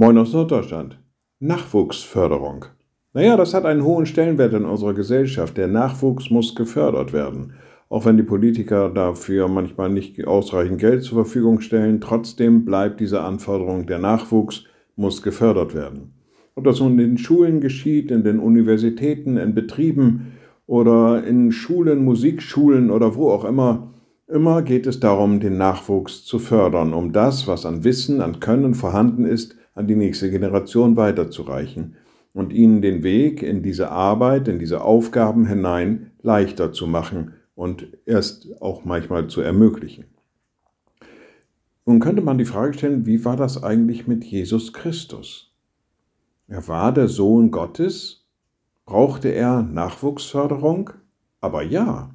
Moin aus Norddeutschland. Nachwuchsförderung. Naja, das hat einen hohen Stellenwert in unserer Gesellschaft. Der Nachwuchs muss gefördert werden. Auch wenn die Politiker dafür manchmal nicht ausreichend Geld zur Verfügung stellen, trotzdem bleibt diese Anforderung, der Nachwuchs muss gefördert werden. Ob das nun in den Schulen geschieht, in den Universitäten, in Betrieben oder in Schulen, Musikschulen oder wo auch immer, immer geht es darum, den Nachwuchs zu fördern, um das, was an Wissen, an Können vorhanden ist, an die nächste Generation weiterzureichen und ihnen den Weg in diese Arbeit, in diese Aufgaben hinein leichter zu machen und erst auch manchmal zu ermöglichen. Nun könnte man die Frage stellen, wie war das eigentlich mit Jesus Christus? Er war der Sohn Gottes. Brauchte er Nachwuchsförderung? Aber ja.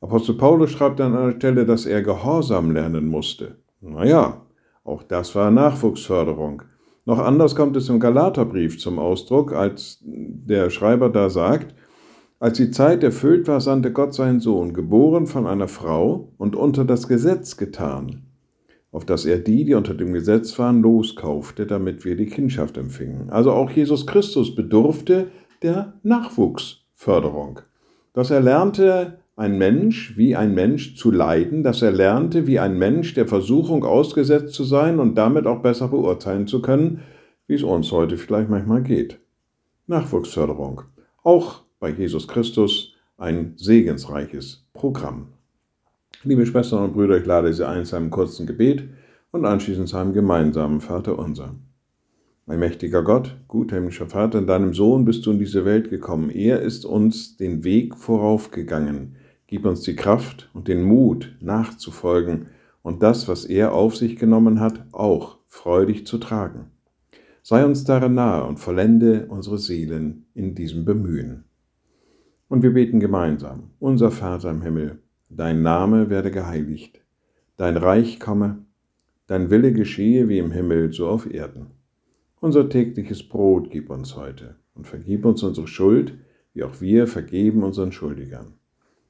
Apostel Paulus schreibt an einer Stelle, dass er Gehorsam lernen musste. Naja, auch das war Nachwuchsförderung. Noch anders kommt es im Galaterbrief zum Ausdruck, als der Schreiber da sagt, als die Zeit erfüllt war, sandte Gott seinen Sohn, geboren von einer Frau und unter das Gesetz getan, auf dass er die, die unter dem Gesetz waren, loskaufte, damit wir die Kindschaft empfingen. Also auch Jesus Christus bedurfte der Nachwuchsförderung. Dass er lernte, ein Mensch wie ein Mensch zu leiden, dass er lernte, wie ein Mensch der Versuchung ausgesetzt zu sein und damit auch besser beurteilen zu können, wie es uns heute vielleicht manchmal geht. Nachwuchsförderung. Auch bei Jesus Christus ein segensreiches Programm. Liebe Schwestern und Brüder, ich lade Sie ein zu einem kurzen Gebet und anschließend zu einem gemeinsamen Vater unser. Mein mächtiger Gott, guter himmlischer Vater, in deinem Sohn bist du in diese Welt gekommen. Er ist uns den Weg voraufgegangen. Gib uns die Kraft und den Mut, nachzufolgen und das, was er auf sich genommen hat, auch freudig zu tragen. Sei uns darin nahe und vollende unsere Seelen in diesem Bemühen. Und wir beten gemeinsam, unser Vater im Himmel, dein Name werde geheiligt, dein Reich komme, dein Wille geschehe wie im Himmel, so auf Erden. Unser tägliches Brot gib uns heute und vergib uns unsere Schuld, wie auch wir vergeben unseren Schuldigern